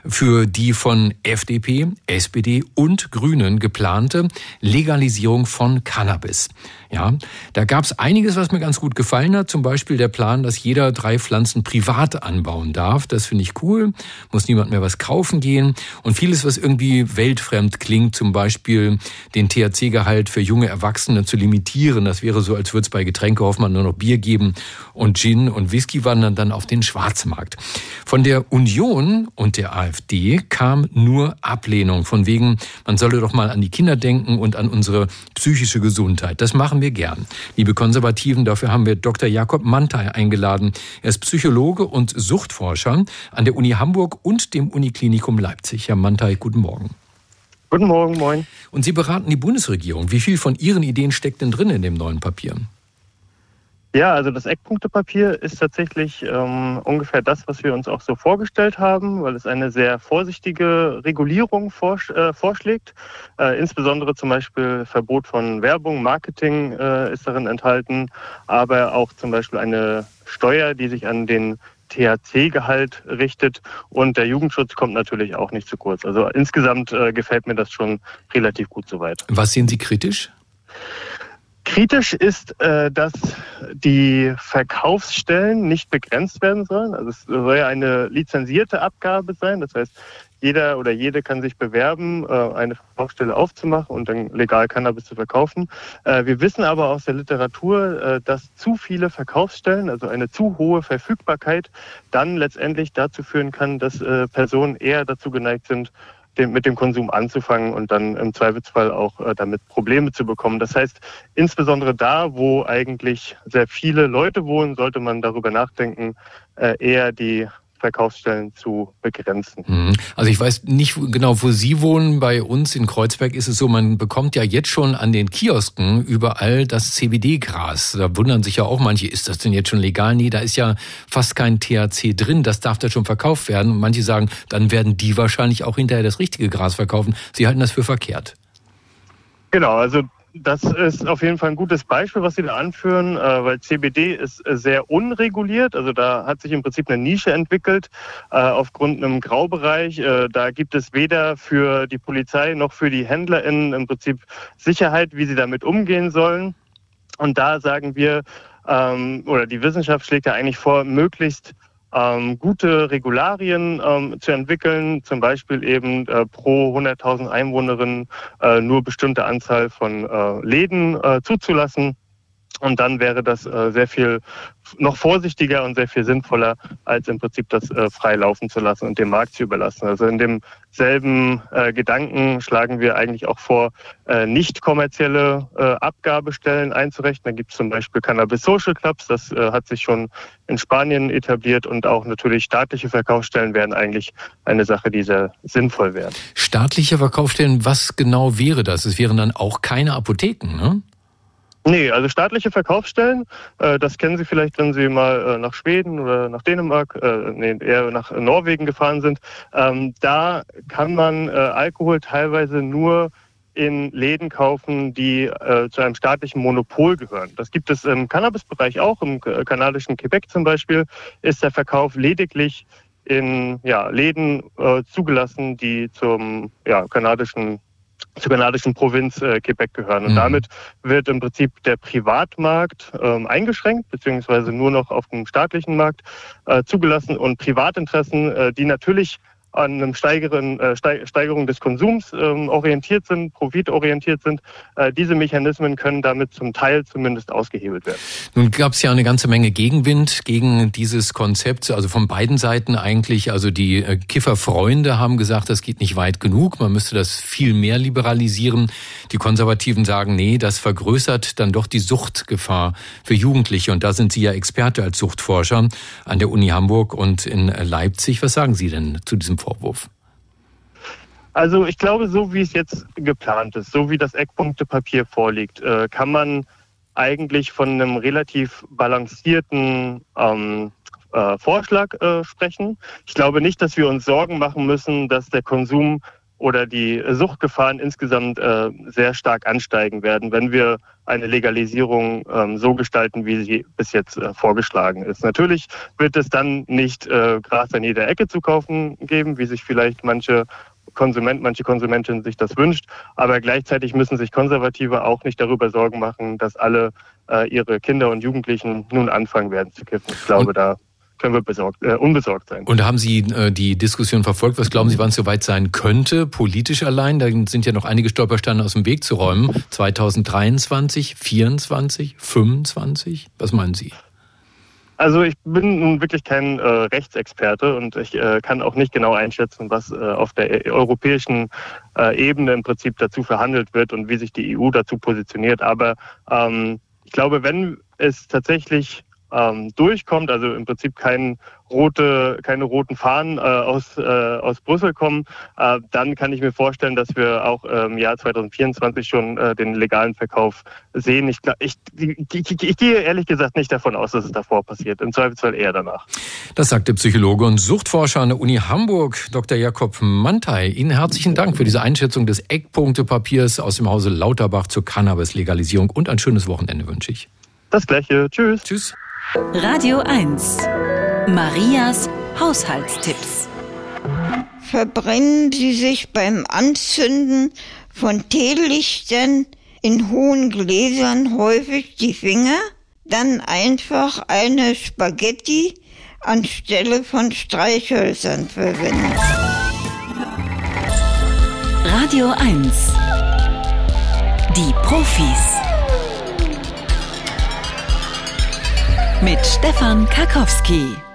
für die von FDP, SPD und Grünen geplante Legalisierung von Cannabis. Ja, da gab es einiges, was mir ganz gut gefallen hat. Zum Beispiel der Plan, dass jeder drei Pflanzen privat anbauen darf. Das finde ich cool. Muss niemand mehr was kaufen gehen. Und vieles, was irgendwie weltfremd klingt, zum Beispiel den THC-Gehalt für junge Erwachsene zu limitieren. Das wäre so, als würde es bei Getränke Hoffmann nur noch Bier geben und Gin und Whisky wandern dann auf den Schwarzmarkt. Von der Union und der AfD kam nur Ablehnung. Von wegen, man solle doch mal an die Kinder denken und an unsere psychische Gesundheit. Das machen wir gern. Liebe Konservativen, dafür haben wir Dr. Jakob Mantei eingeladen. Er ist Psychologe und Suchtforscher an der Uni Hamburg und dem Uniklinikum Leipzig. Herr Mantei, guten Morgen. Guten Morgen, moin. Und Sie beraten die Bundesregierung. Wie viel von Ihren Ideen steckt denn drin in dem neuen Papier? Ja, also das Eckpunktepapier ist tatsächlich ähm, ungefähr das, was wir uns auch so vorgestellt haben, weil es eine sehr vorsichtige Regulierung vorsch äh, vorschlägt. Äh, insbesondere zum Beispiel Verbot von Werbung, Marketing äh, ist darin enthalten, aber auch zum Beispiel eine Steuer, die sich an den THC-Gehalt richtet und der Jugendschutz kommt natürlich auch nicht zu kurz. Also insgesamt äh, gefällt mir das schon relativ gut soweit. Was sehen Sie kritisch? Kritisch ist, äh, dass die Verkaufsstellen nicht begrenzt werden sollen. Also es soll ja eine lizenzierte Abgabe sein. Das heißt, jeder oder jede kann sich bewerben, äh, eine Verkaufsstelle aufzumachen und dann legal Cannabis zu verkaufen. Äh, wir wissen aber aus der Literatur, äh, dass zu viele Verkaufsstellen, also eine zu hohe Verfügbarkeit, dann letztendlich dazu führen kann, dass Personen eher dazu geneigt sind, mit dem Konsum anzufangen und dann im Zweifelsfall auch damit Probleme zu bekommen. Das heißt, insbesondere da, wo eigentlich sehr viele Leute wohnen, sollte man darüber nachdenken, eher die Verkaufsstellen zu begrenzen. Mhm. Also ich weiß nicht genau, wo Sie wohnen. Bei uns in Kreuzberg ist es so, man bekommt ja jetzt schon an den Kiosken überall das CBD-Gras. Da wundern sich ja auch manche, ist das denn jetzt schon legal? Nee, da ist ja fast kein THC drin. Das darf da schon verkauft werden. Und manche sagen, dann werden die wahrscheinlich auch hinterher das richtige Gras verkaufen. Sie halten das für verkehrt. Genau, also das ist auf jeden Fall ein gutes Beispiel, was Sie da anführen, äh, weil CBD ist äh, sehr unreguliert. Also da hat sich im Prinzip eine Nische entwickelt äh, aufgrund einem Graubereich. Da gibt es weder für die Polizei noch für die HändlerInnen im Prinzip Sicherheit, wie sie damit umgehen sollen. Und da sagen wir, ähm, oder die Wissenschaft schlägt ja eigentlich vor, möglichst ähm, gute Regularien ähm, zu entwickeln, zum Beispiel eben äh, pro 100.000 Einwohnerinnen äh, nur bestimmte Anzahl von äh, Läden äh, zuzulassen. Und dann wäre das äh, sehr viel noch vorsichtiger und sehr viel sinnvoller, als im Prinzip das äh, frei laufen zu lassen und dem Markt zu überlassen. Also in demselben äh, Gedanken schlagen wir eigentlich auch vor, äh, nicht kommerzielle äh, Abgabestellen einzurechnen. Da gibt es zum Beispiel Cannabis Social Clubs, das äh, hat sich schon in Spanien etabliert und auch natürlich staatliche Verkaufsstellen wären eigentlich eine Sache, die sehr sinnvoll wäre. Staatliche Verkaufsstellen, was genau wäre das? Es wären dann auch keine Apotheken, ne? Nee, also staatliche Verkaufsstellen, äh, das kennen Sie vielleicht, wenn Sie mal äh, nach Schweden oder nach Dänemark, äh, nee, eher nach Norwegen gefahren sind. Ähm, da kann man äh, Alkohol teilweise nur in Läden kaufen, die äh, zu einem staatlichen Monopol gehören. Das gibt es im Cannabisbereich auch. Im kanadischen Quebec zum Beispiel ist der Verkauf lediglich in ja, Läden äh, zugelassen, die zum ja, kanadischen zur kanadischen Provinz äh, Quebec gehören. Und mhm. damit wird im Prinzip der Privatmarkt ähm, eingeschränkt, beziehungsweise nur noch auf dem staatlichen Markt äh, zugelassen und Privatinteressen, äh, die natürlich an einem Steigeren, äh, Steigerung des Konsums ähm, orientiert sind, profitorientiert sind. Äh, diese Mechanismen können damit zum Teil zumindest ausgehebelt werden. Nun gab es ja eine ganze Menge Gegenwind gegen dieses Konzept, also von beiden Seiten eigentlich. Also die äh, Kifferfreunde haben gesagt, das geht nicht weit genug, man müsste das viel mehr liberalisieren. Die Konservativen sagen, nee, das vergrößert dann doch die Suchtgefahr für Jugendliche. Und da sind Sie ja Experte als Suchtforscher an der Uni Hamburg und in Leipzig. Was sagen Sie denn zu diesem Vorwurf? Also ich glaube, so wie es jetzt geplant ist, so wie das Eckpunktepapier vorliegt, äh, kann man eigentlich von einem relativ balancierten ähm, äh, Vorschlag äh, sprechen. Ich glaube nicht, dass wir uns Sorgen machen müssen, dass der Konsum oder die Suchtgefahren insgesamt äh, sehr stark ansteigen werden, wenn wir eine Legalisierung ähm, so gestalten, wie sie bis jetzt äh, vorgeschlagen ist. Natürlich wird es dann nicht äh, Gras an jeder Ecke zu kaufen geben, wie sich vielleicht manche Konsument, manche Konsumentin sich das wünscht. Aber gleichzeitig müssen sich Konservative auch nicht darüber Sorgen machen, dass alle äh, ihre Kinder und Jugendlichen nun anfangen werden zu kiffen. Ich glaube, und da können wir besorgt, äh, unbesorgt sein. Und haben Sie äh, die Diskussion verfolgt? Was glauben Sie, wann es soweit sein könnte, politisch allein? Da sind ja noch einige Stolpersteine aus dem Weg zu räumen. 2023, 24, 25? Was meinen Sie? Also ich bin nun wirklich kein äh, Rechtsexperte und ich äh, kann auch nicht genau einschätzen, was äh, auf der europäischen äh, Ebene im Prinzip dazu verhandelt wird und wie sich die EU dazu positioniert. Aber ähm, ich glaube, wenn es tatsächlich ähm, durchkommt, also im Prinzip kein rote, keine roten Fahnen äh, aus, äh, aus Brüssel kommen, äh, dann kann ich mir vorstellen, dass wir auch im Jahr 2024 schon äh, den legalen Verkauf sehen. Ich, ich, ich, ich, gehe ehrlich gesagt nicht davon aus, dass es davor passiert. Im Zweifelsfall eher danach. Das sagt der Psychologe und Suchtforscher an der Uni Hamburg, Dr. Jakob Mantei. Ihnen herzlichen Dank für diese Einschätzung des Eckpunktepapiers aus dem Hause Lauterbach zur Cannabis-Legalisierung und ein schönes Wochenende wünsche ich. Das gleiche. Tschüss. Tschüss. Radio 1 Marias Haushaltstipps. Verbrennen Sie sich beim Anzünden von Teelichtern in hohen Gläsern häufig die Finger? Dann einfach eine Spaghetti anstelle von Streichhölzern verwenden. Radio 1. Die Profis. Mit Stefan Karkowski.